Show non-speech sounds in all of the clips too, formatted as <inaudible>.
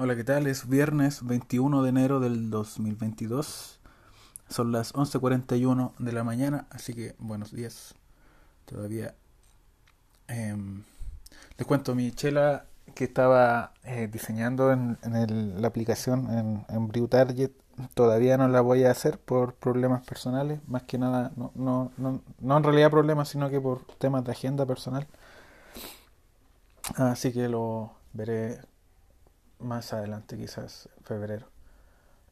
Hola, ¿qué tal? Es viernes 21 de enero del 2022. Son las 11.41 de la mañana, así que buenos días. Todavía... em, les cuento, mi chela que estaba eh, diseñando en, la aplicación en, en Target todavía no la voy a hacer por problemas personales, más que nada, no, no, no, no en realidad problemas, sino que por temas de agenda personal. Así que lo veré más adelante, quizás febrero.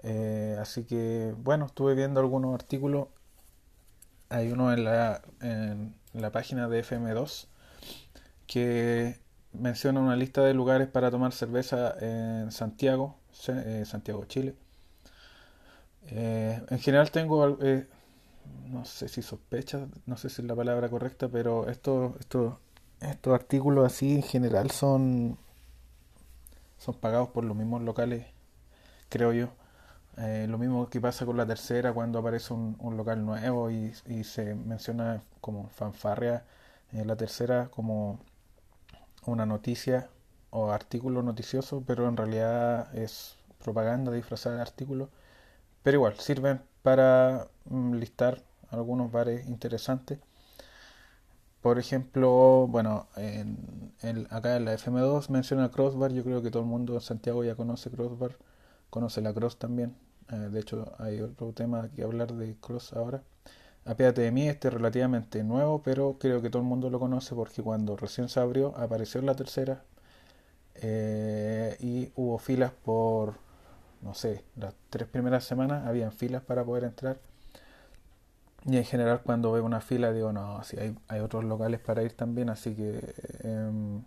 Eh, así que, bueno, estuve viendo algunos artículos. Hay uno en la, en la página de FM2 que menciona una lista de lugares para tomar cerveza en Santiago, eh, Santiago, Chile. Eh, en general tengo, eh, no sé si sospechas, no sé si es la palabra correcta, pero estos, estos, estos artículos así en general son, son pagados por los mismos locales, creo yo. Eh, lo mismo que pasa con la tercera cuando aparece un, local nuevo y, se menciona como fanfarria en la tercera como una noticia o artículo noticioso, pero en realidad es propaganda disfrazada de artículo. Pero igual, sirven para mm, listar algunos bares interesantes. Por ejemplo, bueno, en, en- acá en la FM2 menciona Crossbar. Yo creo que todo el mundo en Santiago ya conoce Crossbar, conoce la Cross también. Eh, de hecho, hay otro tema que hablar de Cross ahora. Apéate de mí, este es relativamente nuevo, pero creo que todo el mundo lo conoce porque cuando recién se abrió apareció en la tercera eh, y hubo filas por, no sé, las tres primeras semanas habían filas para poder entrar. Y en general cuando veo una fila digo, no, si hay, hay otros locales para ir también, así que em,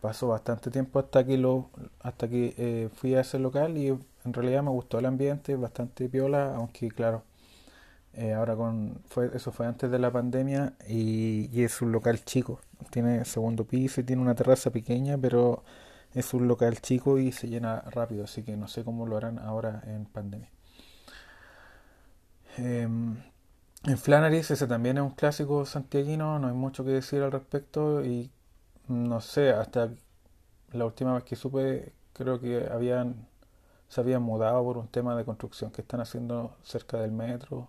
pasó bastante tiempo hasta que lo, hasta que eh, fui a ese local y en realidad me gustó el ambiente, bastante piola, aunque claro, eh, ahora con fue, eso fue antes de la pandemia y, y es un local chico, tiene segundo piso y tiene una terraza pequeña, pero es un local chico y se llena rápido, así que no sé cómo lo harán ahora en pandemia. En Flannery's ese también es un clásico santiaguino, no hay mucho que decir al respecto y no sé, hasta la última vez que supe creo que habían se habían mudado por un tema de construcción que están haciendo cerca del metro,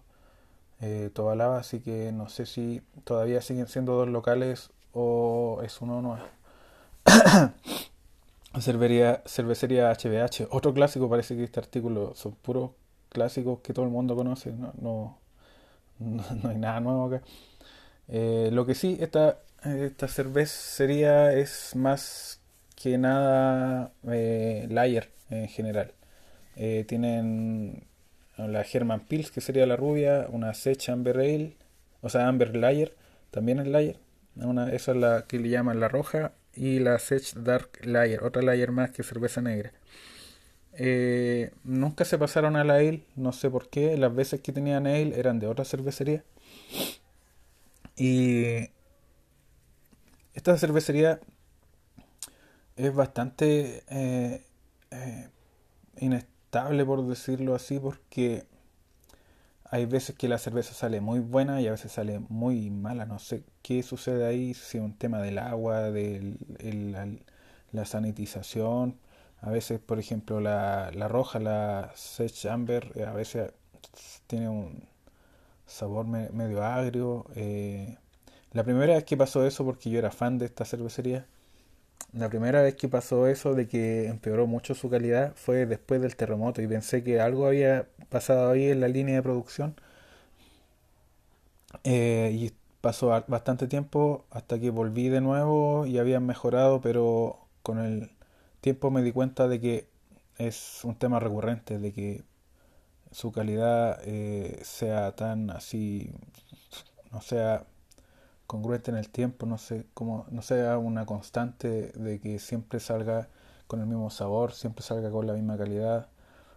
eh, Tobalaba, así que no sé si todavía siguen siendo dos locales o es uno nuevo. <coughs> Cervería, cervecería HBH, otro clásico, parece que este artículo son puros clásicos que todo el mundo conoce, no, no, <laughs> no, hay nada nuevo acá. Eh, lo que sí, esta, esta cervecería es más que nada eh, lager en general. Eh, tienen la Herman Pils, que sería la rubia, una Sech Amber Ale, o sea, Amber Lager, también es Lager. Una, esa es la que le llaman la roja, y la Sech Dark Lager, otra Lager más que cerveza negra. Eh, nunca se pasaron a la Ale, no sé por qué, las veces que tenían Ale eran de otra cervecería. Y esta cervecería es bastante eh, eh, inestable, por decirlo así, porque hay veces que la cerveza sale muy buena y a veces sale muy mala. No sé qué sucede ahí, si es un tema del agua, de la, la sanitización. A veces, por ejemplo, la, la roja, la Sech Amber, eh, a veces tiene un sabor me- medio agrio. eh. La primera vez que pasó eso, porque yo era fan de esta cervecería, la primera vez que pasó eso de que empeoró mucho su calidad fue después del terremoto y pensé que algo había pasado ahí en la línea de producción eh, y pasó bastante tiempo hasta que volví de nuevo y habían mejorado, pero con el tiempo me di cuenta de que es un tema recurrente, de que su calidad eh, sea tan así, no sea congruente en el tiempo, no sé, como no sea una constante de que siempre salga con el mismo sabor, siempre salga con la misma calidad,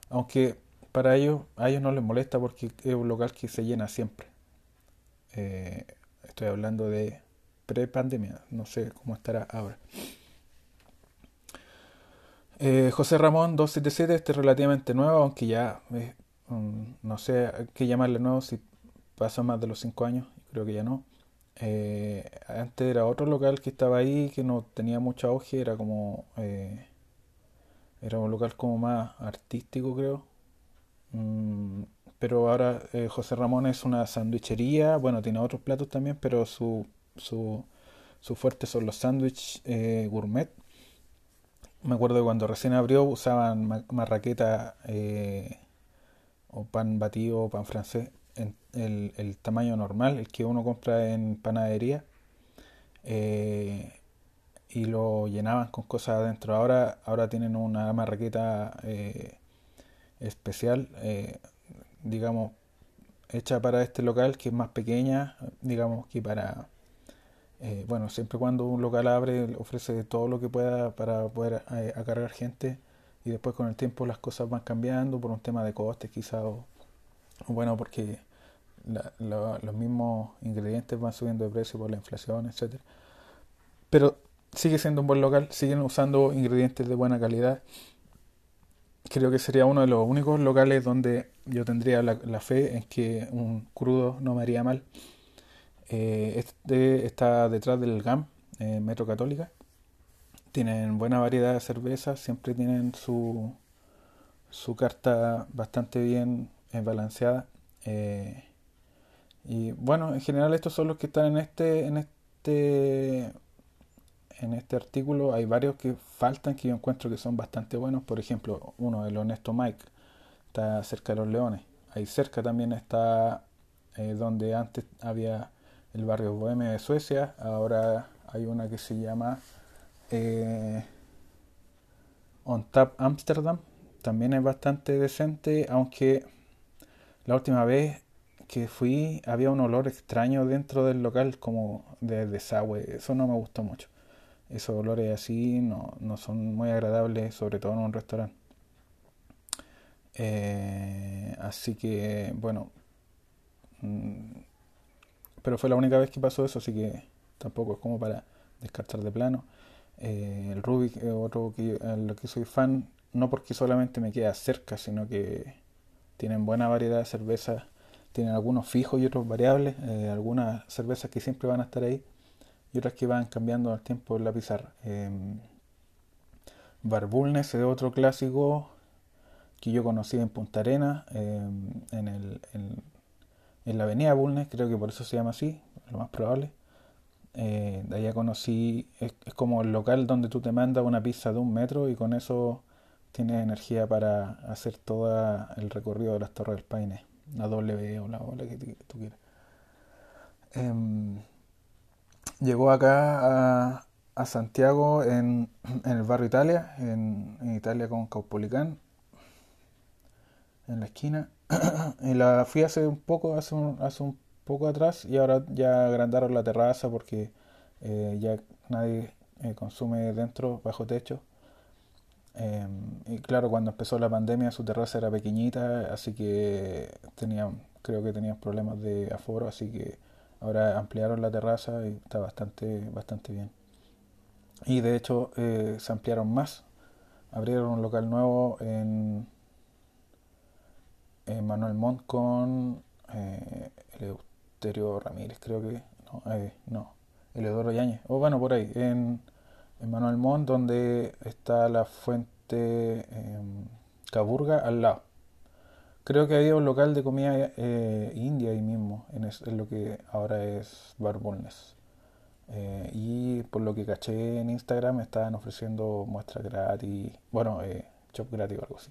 aunque para ellos a ellos no les molesta porque es un local que se llena siempre. Eh, estoy hablando de pre-pandemia, no sé cómo estará ahora. Eh, José Ramón 277, este es relativamente nuevo, aunque ya eh, mm, no sé qué llamarle nuevo si pasa más de los 5 años, creo que ya no. Eh, antes era otro local que estaba ahí, que no tenía mucho auge, era como, Era un local como más artístico, creo. Mm, pero ahora José Ramón es una sandwichería. Bueno, tiene otros platos también, pero su, su, su fuerte son los sándwiches gourmet. Me acuerdo que cuando recién abrió usaban marraqueta eh, o pan batido o pan francés en el, tamaño normal, el que uno compra en panadería. Eh, y lo llenaban con cosas adentro. Ahora, ahora tienen una marraqueta eh, especial, digamos, hecha para este local que es más pequeña, digamos que para, eh, bueno, siempre cuando un local abre ofrece todo lo que pueda para poder acarrear gente y después con el tiempo las cosas van cambiando por un tema de costes quizá o, bueno porque los mismos ingredientes van subiendo de precio por la inflación, etcétera. Pero sigue siendo un buen local, siguen usando ingredientes de buena calidad. Creo que sería uno de los únicos locales donde yo tendría la, fe en que un crudo no me haría mal. Eh, este está detrás del GAM, eh, Metro Católica. Tienen buena variedad de cervezas, siempre tienen su, su carta bastante bien eh, balanceada. y bueno, en general estos son los que están en este, en este en este artículo hay varios que faltan que yo encuentro que son bastante buenos. Por ejemplo, uno, el Honesto Mike, está cerca de los Leones. Ahí cerca también está eh, donde antes había el barrio Bohemia de Suecia. Ahora hay una que se llama eh, On Tap Amsterdam. También es bastante decente, aunque la última vez que fui había un olor extraño dentro del local como de desagüe. Eso no me gustó mucho esos olores así no, no son muy agradables, sobre todo en un restaurante. Eh, así que, bueno, pero fue la única vez que pasó eso, así que tampoco es como para descartar de plano. Eh, el Rubik es otro que, lo que soy fan, no porque solamente me queda cerca, sino que tienen buena variedad de cervezas, tienen algunos fijos y otros variables, eh, algunas cervezas que siempre van a estar ahí y otras que van cambiando al tiempo en la pizarra. Eh, Barbulnes es otro clásico que yo conocí en Punta Arena, em, en, el, la avenida Bulnes, creo que por eso se llama así, lo más probable. Eh, de allá conocí, es, como el local donde tú te mandas una pizza de un metro y con eso tienes energía para hacer todo el recorrido de las Torres del Paine, la W o la ola que tú quieras. Em, llegó acá a, Santiago en, <clears throat> en, el barrio Italia, en, en, Italia con Caupolicán, en la esquina. <clears throat> la fui hace un poco, hace hace un poco atrás y ahora ya agrandaron la terraza porque eh, ya nadie eh, consume dentro, bajo techo. Eh, y claro, cuando empezó la pandemia su terraza era pequeñita, así que tenían, creo que tenían problemas de aforo, así que Ahora ampliaron la terraza y está bastante, bastante bien. Y de hecho eh, se ampliaron más. Abrieron un local nuevo en, en Manuel Montt con eh, Eleuterio Ramírez, creo que. No, eh, no Eleodoro Yáñez. O bueno, por ahí. En, en Manuel Montt, donde está la fuente em, Caburga al lado. Creo que había un local de comida eh, india ahí mismo, en, lo que ahora es Barbulnes. Eh, y por lo que caché en Instagram estaban ofreciendo muestras gratis, bueno, eh, shop gratis o algo así.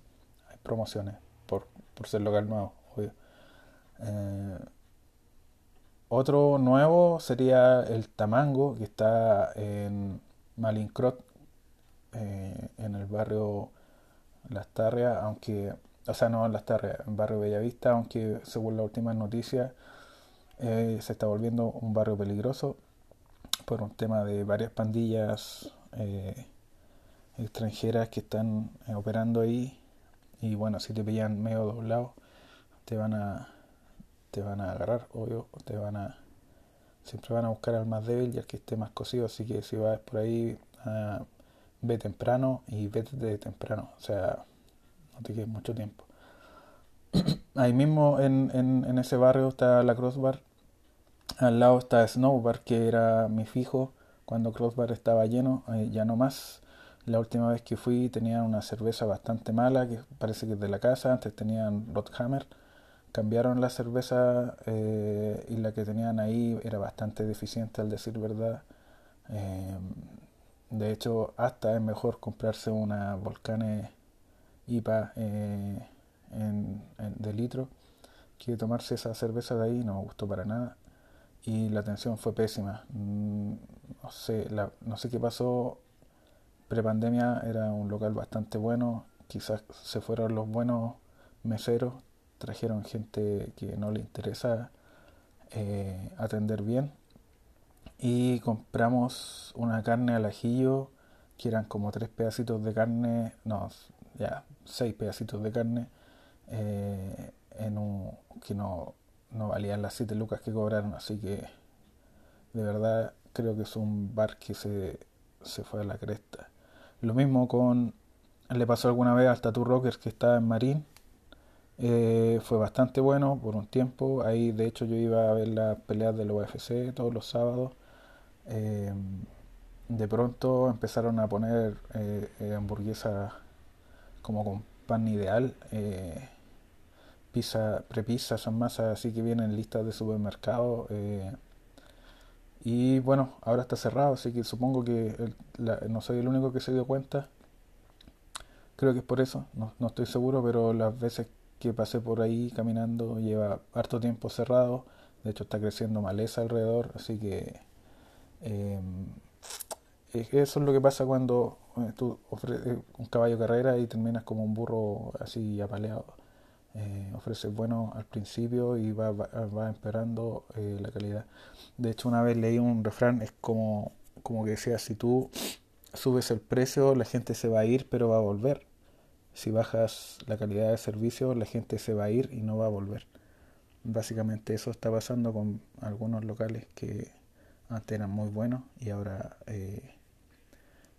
Hay promociones por, por ser local nuevo, obvio. Eh, otro nuevo sería el Tamango, que está en Malincrot, en el barrio Las Tarrias, aunque o sea, no en las terres, en barrio Bellavista, aunque según las últimas noticias eh, se está volviendo un barrio peligroso por un tema de varias pandillas eh, extranjeras que están eh, operando ahí y bueno, si te pillan medio doblado te van a te van a agarrar, obvio, te van a siempre van a buscar al más débil y al que esté más cosido, así que si vas por ahí ah, ve temprano y vete de temprano, o sea, no te quedes mucho tiempo. <clears throat> Ahí mismo en, en, ese barrio está la Crossbar. Al lado está Snowbar, que era mi fijo cuando Crossbar estaba lleno, eh, ya no más. La última vez que fui tenían una cerveza bastante mala, que parece que es de la casa, antes tenían Rothammer, cambiaron la cerveza eh, y la que tenían ahí era bastante deficiente al decir verdad. Eh, de hecho, hasta es mejor comprarse una Volcane IPA eh, en, de litro que tomarse esa cerveza de ahí, no me gustó para nada. Y la atención fue pésima. Mm, no sé, no sé qué pasó. Prepandemia era un local bastante bueno. Quizás se fueron los buenos meseros. Trajeron gente que no le interesa eh, atender bien. Y compramos una carne al ajillo, que eran como tres pedacitos de carne, no, ya, seis pedacitos de carne, eh, en un, que no, no valían las siete lucas que cobraron, así que de verdad creo que es un bar que se, se fue a la cresta. Lo mismo con, le pasó alguna vez al Tattoo Rockers que estaba en Marín, eh, fue bastante bueno por un tiempo, ahí de hecho yo iba a ver las peleas del UFC todos los sábados. Eh, de pronto empezaron a poner eh, hamburguesas como con pan ideal, pizza, prepizza, son masas así que vienen listas de supermercado. Y bueno, ahora está cerrado, así que supongo que no soy el único que se dio cuenta. Creo que es por eso, no, no, estoy seguro, pero las veces que pasé por ahí caminando lleva harto tiempo cerrado. De hecho está creciendo maleza alrededor, así que eh, eso es lo que pasa cuando eh, tú ofreces un caballo carrera y terminas como un burro así apaleado. Eh, ofreces bueno al principio y va, va, esperando eh, la calidad. De hecho, una vez leí un refrán, es como, como que decía, si tú subes el precio, la gente se va a ir, pero va a volver. Si bajas la calidad de servicio, la gente se va a ir y no va a volver. Básicamente eso está pasando con algunos locales que antes eran muy buenos y ahora eh,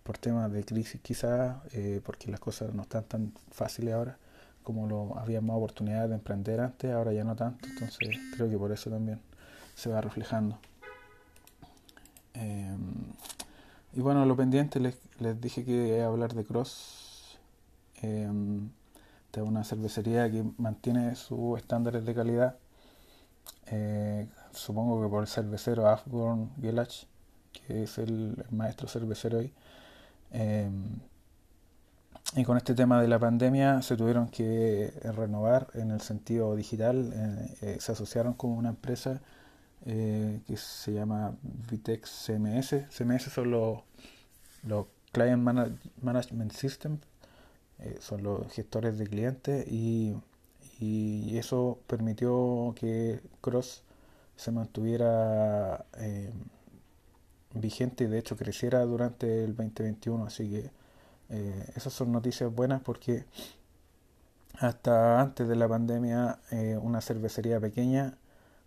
por temas de crisis quizás, eh, porque las cosas no están tan fáciles ahora, como lo había más oportunidades de emprender antes, ahora ya no tanto, entonces creo que por eso también se va reflejando. Em, y bueno, lo pendiente les, les dije que iba hablar de Cross, eh, de una cervecería que mantiene sus estándares de calidad. Eh, supongo que por el cervecero Afborn Gelach, que es el, maestro cervecero ahí. Y con este tema de la pandemia se tuvieron que renovar en el sentido digital. Eh, eh, se asociaron con una empresa eh, que se llama Vitex CMS. CMS son los, los Client Management System, son los gestores de clientes y, y, eso permitió que Cross se mantuviera vigente y de hecho creciera durante el 2021. Así que eh, esas son noticias buenas porque hasta antes de la pandemia eh, una cervecería pequeña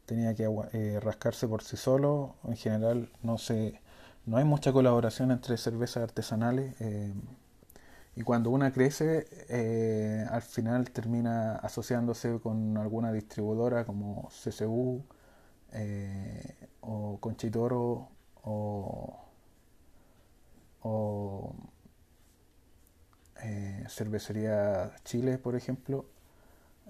tenía que eh, rascarse por sí solo. En general no se, no hay mucha colaboración entre cervezas artesanales y cuando una crece al final termina asociándose con alguna distribuidora como CCU o Conchitoro o, o cervecería Chile, por ejemplo,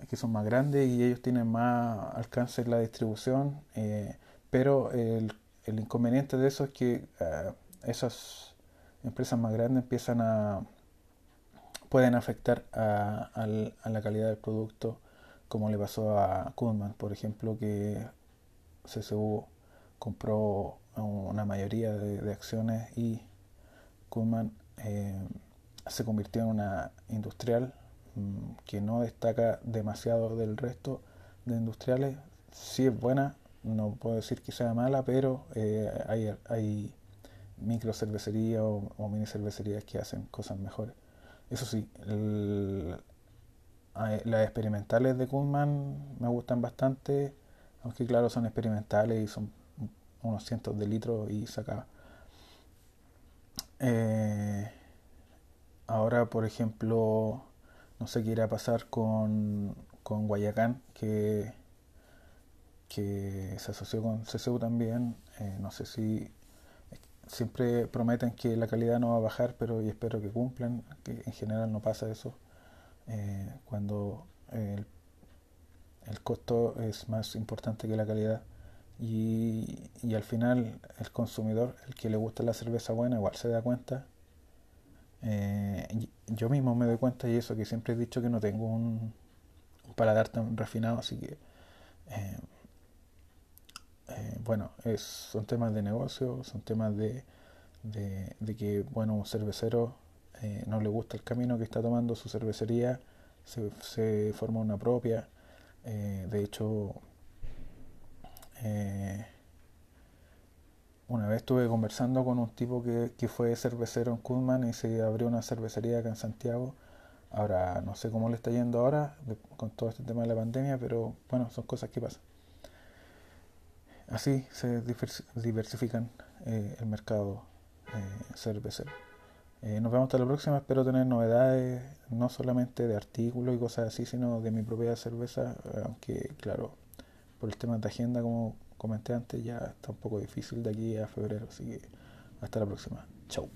que son más grandes y ellos tienen más alcance en la distribución, eh, pero el, el, inconveniente de eso es que eh, esas empresas más grandes empiezan a pueden afectar a, a, la calidad del producto como le pasó a Kuhlman por ejemplo que CSU compró una mayoría de, acciones y Kuhlman eh, se convirtió en una industrial mm, que no destaca demasiado del resto de industriales. Sí es buena, no puedo decir que sea mala, pero eh, hay, hay micro cervecerías o, mini cervecerías que hacen cosas mejores. Eso sí, las experimentales de Kuhlman me gustan bastante, aunque claro son experimentales y son unos cientos de litros y. Eh, Ahora, por ejemplo, no sé qué irá a pasar con, con Guayacán, que, que se asoció con CCU también. Eh, no sé si siempre prometen que la calidad no va a bajar, pero y espero que cumplan, que en general no pasa eso. Eh, cuando el, el, costo es más importante que la calidad y, y, al final el consumidor, el que le gusta la cerveza buena, igual se da cuenta. Yo mismo me doy cuenta y eso que siempre he dicho que no tengo un, un paladar tan refinado, así que eh, eh, bueno, es, son temas de negocio, son temas de, de, que, bueno, un cervecero eh, no le gusta el camino que está tomando su cervecería, se, se forma una propia. Eh, de hecho, una vez estuve conversando con un tipo que, que fue cervecero en Kuzman y se abrió una cervecería acá en Santiago. Ahora no sé cómo le está yendo ahora con todo este tema de la pandemia, pero bueno, son cosas que pasan. Así se diversifican eh, el mercado eh, cervecero. Eh, nos vemos hasta la próxima. Espero tener novedades, no solamente de artículos y cosas así, sino de mi propia cerveza. Aunque, claro, por el tema de agenda, como comenté antes, ya está un poco difícil de aquí a febrero. Así que hasta la próxima. Chau.